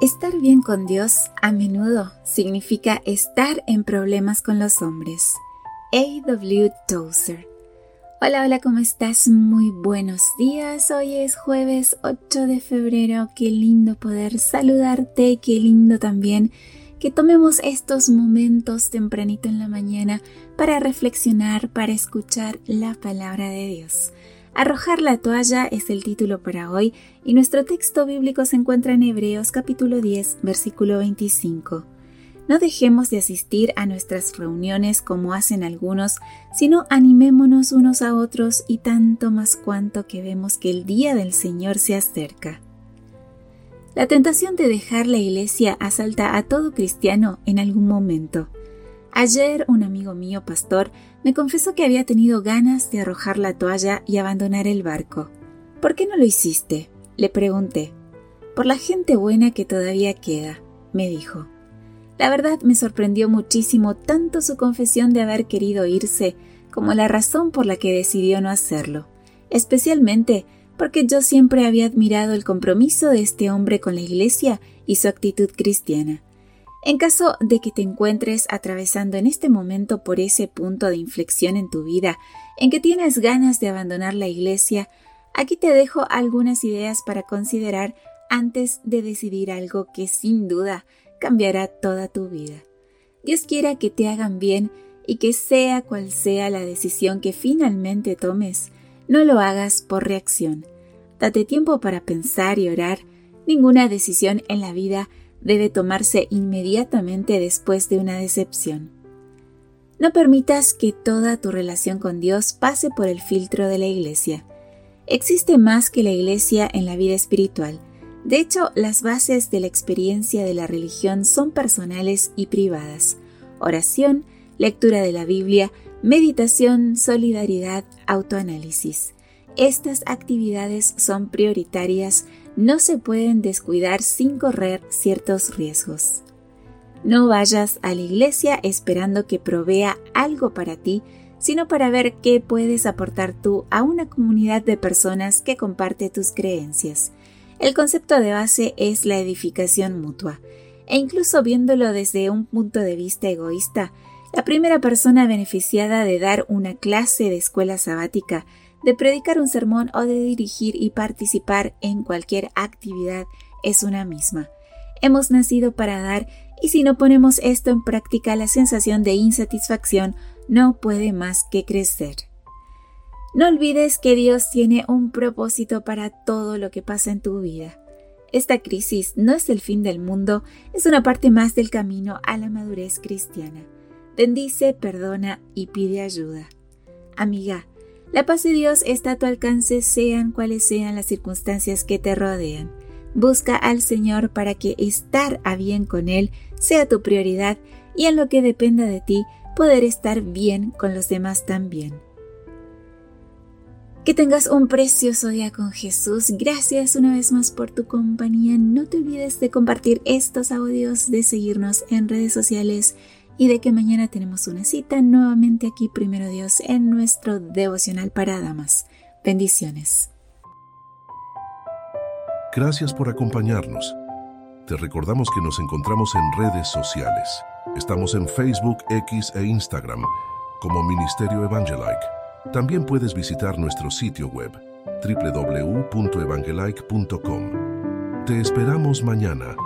Estar bien con Dios a menudo significa estar en problemas con los hombres. A.W. Tozer. Hola, hola, ¿cómo estás? Muy buenos días. Hoy es jueves 8 de febrero. Qué lindo poder saludarte. Qué lindo también que tomemos estos momentos tempranito en la mañana para reflexionar, para escuchar la palabra de Dios. Arrojar la toalla es el título para hoy y nuestro texto bíblico se encuentra en Hebreos capítulo 10, versículo 25. No dejemos de asistir a nuestras reuniones como hacen algunos, sino animémonos unos a otros y tanto más cuanto que vemos que el día del Señor se acerca. La tentación de dejar la iglesia asalta a todo cristiano en algún momento. Ayer un amigo mío, pastor, me confesó que había tenido ganas de arrojar la toalla y abandonar el barco. ¿Por qué no lo hiciste? Le pregunté. Por la gente buena que todavía queda, me dijo. La verdad me sorprendió muchísimo tanto su confesión de haber querido irse como la razón por la que decidió no hacerlo, especialmente porque yo siempre había admirado el compromiso de este hombre con la Iglesia y su actitud cristiana. En caso de que te encuentres atravesando en este momento por ese punto de inflexión en tu vida, en que tienes ganas de abandonar la iglesia, aquí te dejo algunas ideas para considerar antes de decidir algo que sin duda cambiará toda tu vida. Dios quiera que te hagan bien y que sea cual sea la decisión que finalmente tomes, no lo hagas por reacción. Date tiempo para pensar y orar. Ninguna decisión en la vida debe tomarse inmediatamente después de una decepción. No permitas que toda tu relación con Dios pase por el filtro de la Iglesia. Existe más que la Iglesia en la vida espiritual. De hecho, las bases de la experiencia de la religión son personales y privadas. Oración, lectura de la Biblia, meditación, solidaridad, autoanálisis. Estas actividades son prioritarias no se pueden descuidar sin correr ciertos riesgos. No vayas a la iglesia esperando que provea algo para ti, sino para ver qué puedes aportar tú a una comunidad de personas que comparte tus creencias. El concepto de base es la edificación mutua, e incluso viéndolo desde un punto de vista egoísta, la primera persona beneficiada de dar una clase de escuela sabática de predicar un sermón o de dirigir y participar en cualquier actividad es una misma. Hemos nacido para dar y si no ponemos esto en práctica la sensación de insatisfacción no puede más que crecer. No olvides que Dios tiene un propósito para todo lo que pasa en tu vida. Esta crisis no es el fin del mundo, es una parte más del camino a la madurez cristiana. Bendice, perdona y pide ayuda. Amiga, la paz de Dios está a tu alcance sean cuales sean las circunstancias que te rodean. Busca al Señor para que estar a bien con Él sea tu prioridad y en lo que dependa de ti poder estar bien con los demás también. Que tengas un precioso día con Jesús. Gracias una vez más por tu compañía. No te olvides de compartir estos audios, de seguirnos en redes sociales y de que mañana tenemos una cita nuevamente aquí, primero Dios, en nuestro devocional para damas. Bendiciones. Gracias por acompañarnos. Te recordamos que nos encontramos en redes sociales. Estamos en Facebook, X e Instagram como Ministerio Evangelike. También puedes visitar nuestro sitio web www.evangelike.com. Te esperamos mañana